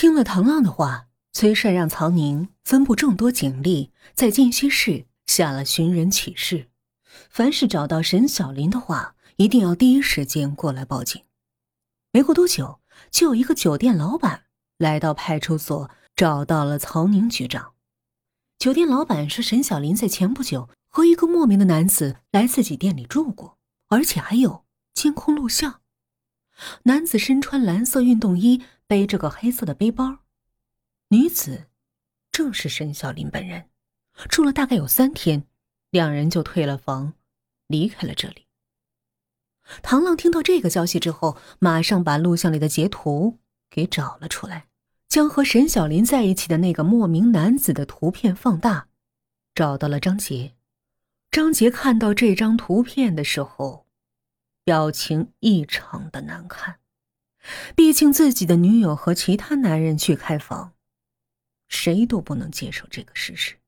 听了唐浪的话，崔帅让曹宁分布众多警力，在禁区室下了寻人启事，凡是找到沈小林的话，一定要第一时间过来报警。没过多久，就有一个酒店老板来到派出所，找到了曹宁局长。酒店老板说，沈小林在前不久和一个莫名的男子来自己店里住过，而且还有监控录像。男子身穿蓝色运动衣，背着个黑色的背包，女子正是沈小林本人。住了大概有三天，两人就退了房，离开了这里。唐浪听到这个消息之后，马上把录像里的截图给找了出来，将和沈小林在一起的那个莫名男子的图片放大，找到了张杰。张杰看到这张图片的时候，表情异常的难看。毕竟自己的女友和其他男人去开房，谁都不能接受这个事实。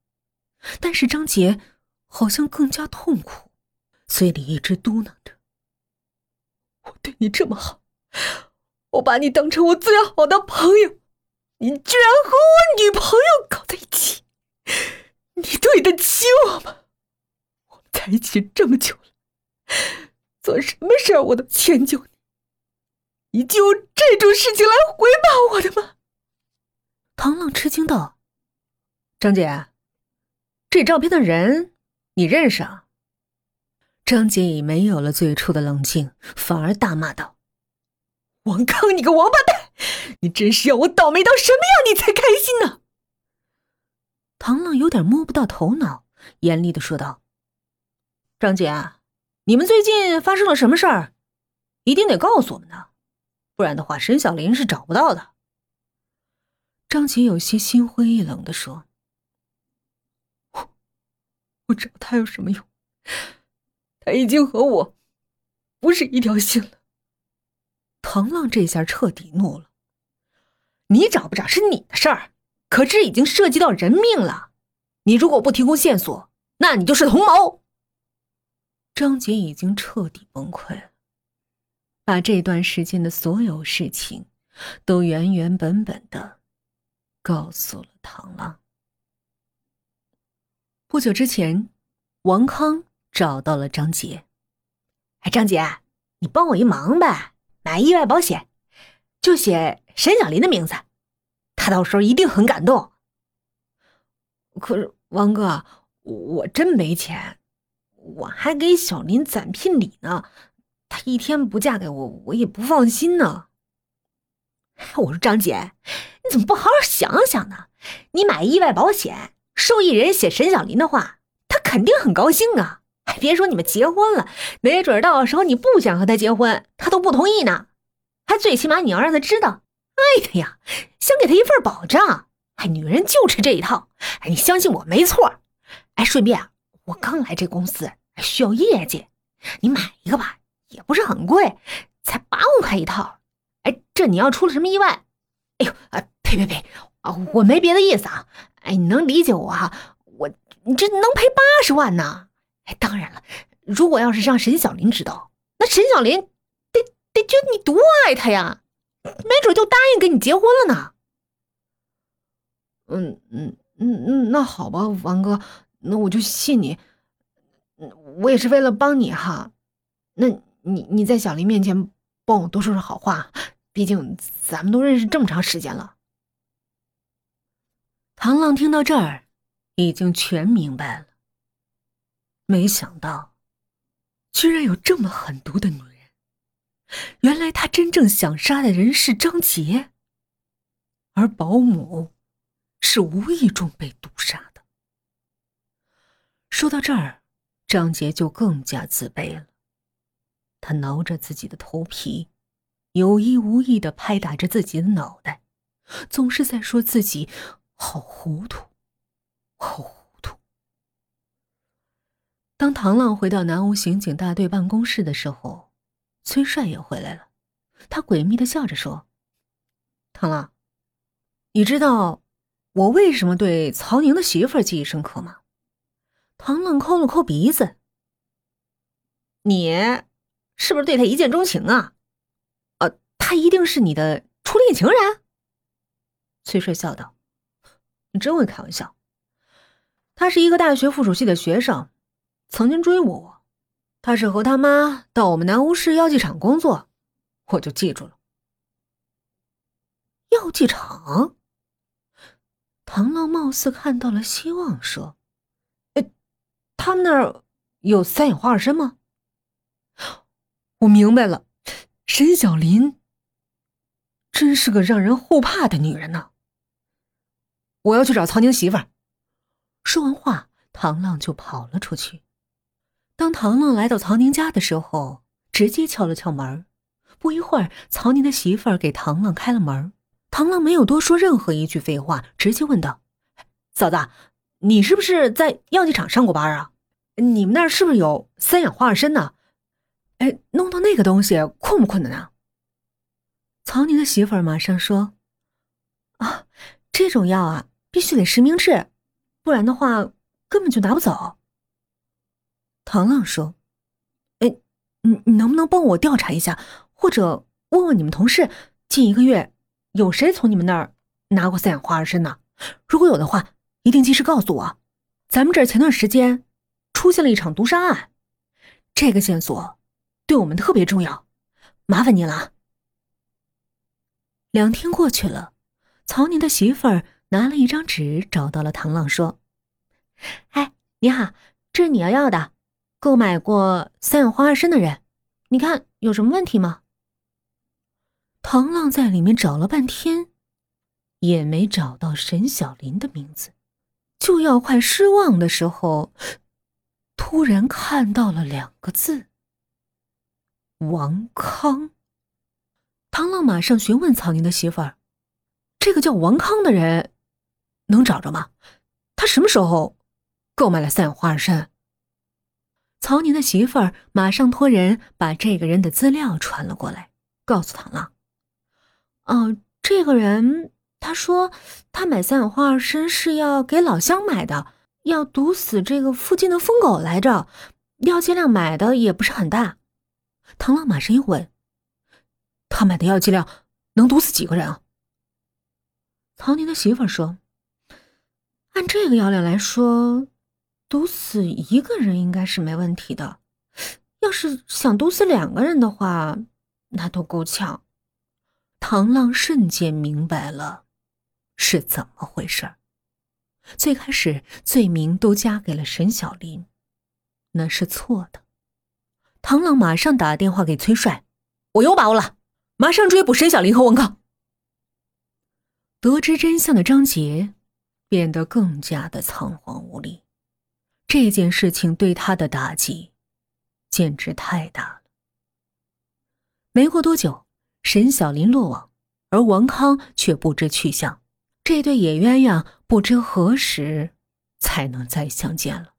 但是张杰好像更加痛苦，嘴里一直嘟囔着。我对你这么好，我把你当成我最好的朋友，你居然和我女朋友搞在一起，你对得起我吗？我们在一起这么久了，做什么事儿我都迁就你，你就用这种事情来回报我的吗？唐浪吃惊道：“张姐，这照片的人你认识啊？”张姐已没有了最初的冷静，反而大骂道：“王康，你个王八蛋！你真是要我倒霉到什么样，你才开心呢？”唐浪有点摸不到头脑，严厉的说道：“张姐，你们最近发生了什么事儿？一定得告诉我们呢，不然的话，沈小林是找不到的。”张杰有些心灰意冷的说：“我我找他有什么用？”他已经和我不是一条心了。唐浪这下彻底怒了：“你找不找是你的事儿，可这已经涉及到人命了。你如果不提供线索，那你就是同谋。”张杰已经彻底崩溃了，把这段时间的所有事情都原原本本的告诉了唐浪。不久之前，王康。找到了张杰，哎，张杰，你帮我一忙呗，买意外保险，就写沈小林的名字，他到时候一定很感动。可是王哥，我真没钱，我还给小林攒聘礼呢，她一天不嫁给我，我也不放心呢。我说张姐，你怎么不好好想想呢？你买意外保险，受益人写沈小林的话，他肯定很高兴啊。还别说你们结婚了，没准到时候你不想和他结婚，他都不同意呢。还最起码你要让他知道，爱他呀，想给他一份保障。哎，女人就吃这一套。哎，你相信我没错。哎，顺便啊我刚来这公司，需要业绩，你买一个吧，也不是很贵，才八万块一套。哎，这你要出了什么意外，哎呦啊，呸呸呸啊，我没别的意思啊。哎，你能理解我啊？我你这能赔八十万呢。哎，当然了，如果要是让沈小林知道，那沈小林得得觉得你多爱他呀，没准就答应跟你结婚了呢。嗯嗯嗯嗯，那好吧，王哥，那我就信你。我也是为了帮你哈。那你你在小林面前帮我多说说好话，毕竟咱们都认识这么长时间了。唐浪听到这儿，已经全明白了。没想到，居然有这么狠毒的女人。原来他真正想杀的人是张杰，而保姆是无意中被毒杀的。说到这儿，张杰就更加自卑了。他挠着自己的头皮，有意无意的拍打着自己的脑袋，总是在说自己好糊涂，好糊涂。当唐浪回到南屋刑警大队办公室的时候，崔帅也回来了。他诡秘的笑着说：“唐浪，你知道我为什么对曹宁的媳妇儿记忆深刻吗？”唐浪抠了抠鼻子：“你是不是对他一见钟情啊？呃，他一定是你的初恋情人？”崔帅笑道：“你真会开玩笑。他是一个大学附属系的学生，曾经追过我。他是和他妈到我们南屋市药剂厂工作，我就记住了。药剂厂。”唐浪貌似看到了希望，说：“，他们那儿有三氧化二砷吗？”我明白了，沈小林真是个让人后怕的女人呢。我要去找曹宁媳妇儿。说完话，唐浪就跑了出去。当唐浪来到曹宁家的时候，直接敲了敲门。不一会儿，曹宁的媳妇儿给唐浪开了门。唐浪没有多说任何一句废话，直接问道：“嫂子，你是不是在药剂厂上过班啊？你们那儿是不是有三氧化二砷呢？”哎，弄到那个东西困不困难啊？曹宁的媳妇儿马上说：“啊，这种药啊，必须得实名制，不然的话根本就拿不走。”唐浪说：“哎，你你能不能帮我调查一下，或者问问你们同事，近一个月有谁从你们那儿拿过三氧化二砷呢？如果有的话，一定及时告诉我。咱们这儿前段时间出现了一场毒杀案，这个线索。”对我们特别重要，麻烦您了。两天过去了，曹宁的媳妇儿拿了一张纸找到了唐浪，说：“哎，你好，这是你要要的，购买过三氧化二砷的人，你看有什么问题吗？”唐浪在里面找了半天，也没找到沈小林的名字，就要快失望的时候，突然看到了两个字。王康，唐浪马上询问曹宁的媳妇儿：“这个叫王康的人能找着吗？他什么时候购买了三氧化二砷？”曹宁的媳妇儿马上托人把这个人的资料传了过来，告诉唐浪：“哦，这个人他说他买三氧化二砷是要给老乡买的，要毒死这个附近的疯狗来着，药剂量买的也不是很大。”唐浪马上又问：“他买的药剂量能毒死几个人啊？”曹宁的媳妇说：“按这个药量来说，毒死一个人应该是没问题的。要是想毒死两个人的话，那都够呛。”唐浪瞬间明白了是怎么回事最开始罪名都加给了沈小林，那是错的。唐浪马上打电话给崔帅：“我有把握了，马上追捕沈小林和王康。”得知真相的张杰变得更加的仓皇无力，这件事情对他的打击简直太大了。没过多久，沈小林落网，而王康却不知去向。这对野鸳鸯不知何时才能再相见了。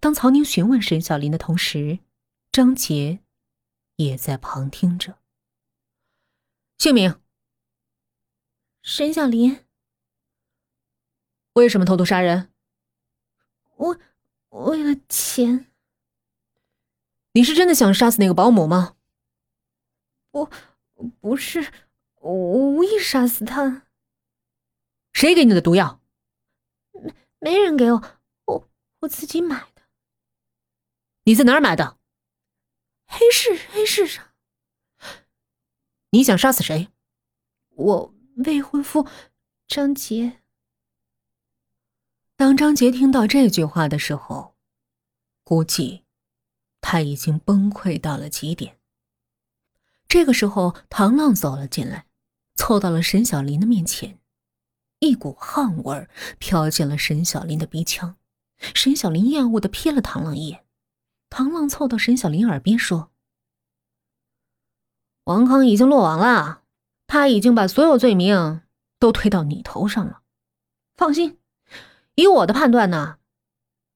当曹宁询问沈小林的同时，张杰也在旁听着。姓名：沈小林。为什么偷偷杀人？我为了钱。你是真的想杀死那个保姆吗？不，不是，我无意杀死他。谁给你的毒药？没没人给我，我我自己买的。你在哪儿买的？黑市，黑市上。你想杀死谁？我未婚夫张杰。当张杰听到这句话的时候，估计他已经崩溃到了极点。这个时候，唐浪走了进来，凑到了沈小林的面前，一股汗味飘进了沈小林的鼻腔。沈小林厌恶的瞥了唐浪一眼。唐浪凑到沈小林耳边说：“王康已经落网了，他已经把所有罪名都推到你头上了。放心，以我的判断呢，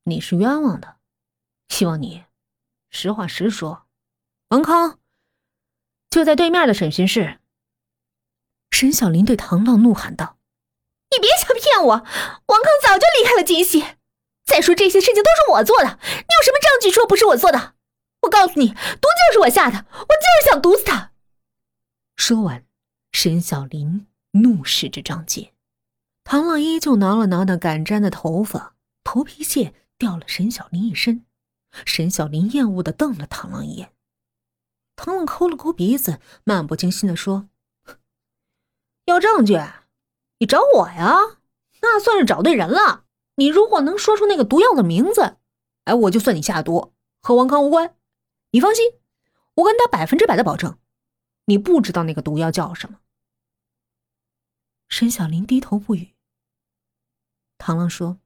你是冤枉的。希望你实话实说。王康就在对面的审讯室。”沈小林对唐浪怒喊道：“我！王康早就离开了金溪。”再说这些事情都是我做的，你有什么证据说不是我做的？我告诉你，毒就是我下的，我就是想毒死他。说完，沈小林怒视着张杰。唐浪依旧挠了挠那敢粘的头发，头皮屑掉了沈小林一身。沈小林厌恶的瞪了唐浪一眼。唐浪抠了抠鼻子，漫不经心的说：“要证据，你找我呀？那算是找对人了。你如果能说出那个毒药的名字，哎，我就算你下毒，和王康无关。你放心，我跟他百分之百的保证，你不知道那个毒药叫什么。”沈小林低头不语。唐浪说：“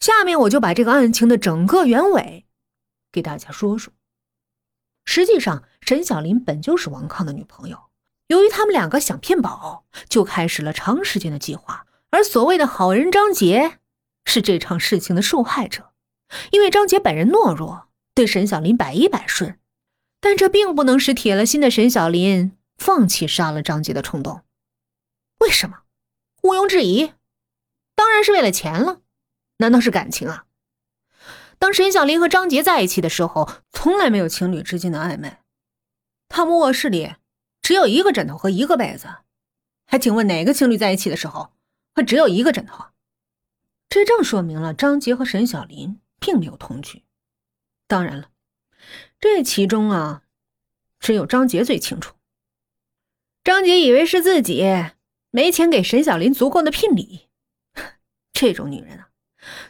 下面我就把这个案情的整个原委给大家说说。”实际上，沈小林本就是王康的女朋友。由于他们两个想骗保，就开始了长时间的计划。而所谓的好人张杰，是这场事情的受害者。因为张杰本人懦弱，对沈小林百依百顺，但这并不能使铁了心的沈小林放弃杀了张杰的冲动。为什么？毋庸置疑，当然是为了钱了。难道是感情啊？当沈小林和张杰在一起的时候，从来没有情侣之间的暧昧。他们卧室里只有一个枕头和一个被子，还请问哪个情侣在一起的时候会只有一个枕头？这正说明了张杰和沈小林并没有同居。当然了，这其中啊，只有张杰最清楚。张杰以为是自己没钱给沈小林足够的聘礼，这种女人啊，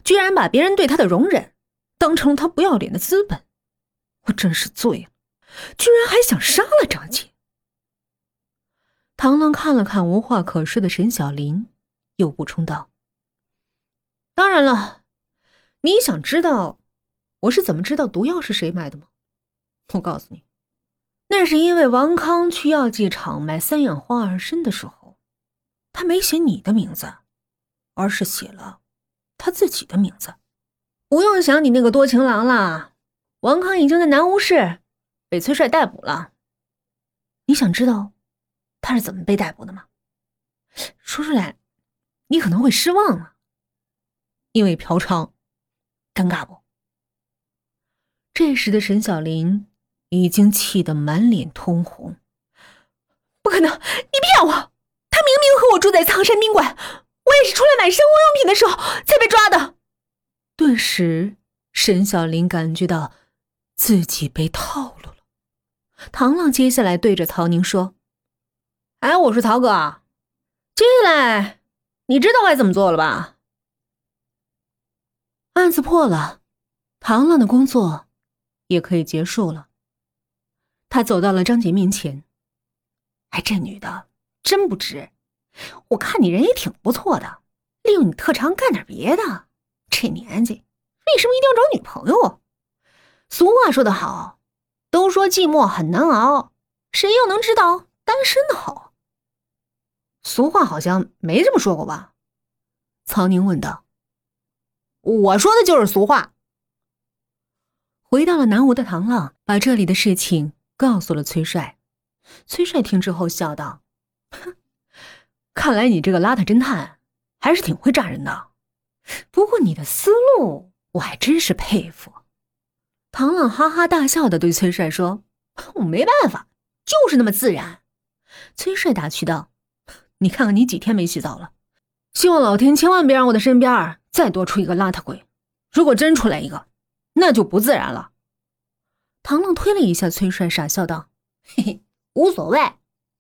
居然把别人对她的容忍。当成了她不要脸的资本，我真是醉了，居然还想杀了张杰。唐浪看了看无话可说的沈小林，又补充道：“当然了，你想知道我是怎么知道毒药是谁买的吗？我告诉你，那是因为王康去药剂厂买三氧化二砷的时候，他没写你的名字，而是写了他自己的名字。”不用想你那个多情郎了，王康已经在南吴市被崔帅逮捕了。你想知道他是怎么被逮捕的吗？说出来你可能会失望啊，因为嫖娼，尴尬不？这时的沈小林已经气得满脸通红。不可能，你骗我！他明明和我住在苍山宾馆，我也是出来买生活用品的时候才被抓的。顿时，沈小林感觉到自己被套路了。唐浪接下来对着曹宁说：“哎，我说曹哥，接下来你知道该怎么做了吧？案子破了，唐浪的工作也可以结束了。”他走到了张杰面前：“哎，这女的真不值。我看你人也挺不错的，利用你特长干点别的。”这年纪，为什么一定要找女朋友？俗话说得好，都说寂寞很难熬，谁又能知道单身的好？俗话好像没这么说过吧？曹宁问道。我说的就是俗话。回到了南吴的唐浪，把这里的事情告诉了崔帅。崔帅听之后笑道：“哼，看来你这个邋遢侦探还是挺会炸人的。”不过你的思路我还真是佩服。唐浪哈哈大笑的对崔帅说：“我没办法，就是那么自然。”崔帅打趣道：“你看看你几天没洗澡了？希望老天千万别让我的身边再多出一个邋遢鬼。如果真出来一个，那就不自然了。”唐浪推了一下崔帅，傻笑道：“嘿嘿，无所谓，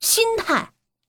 心态。”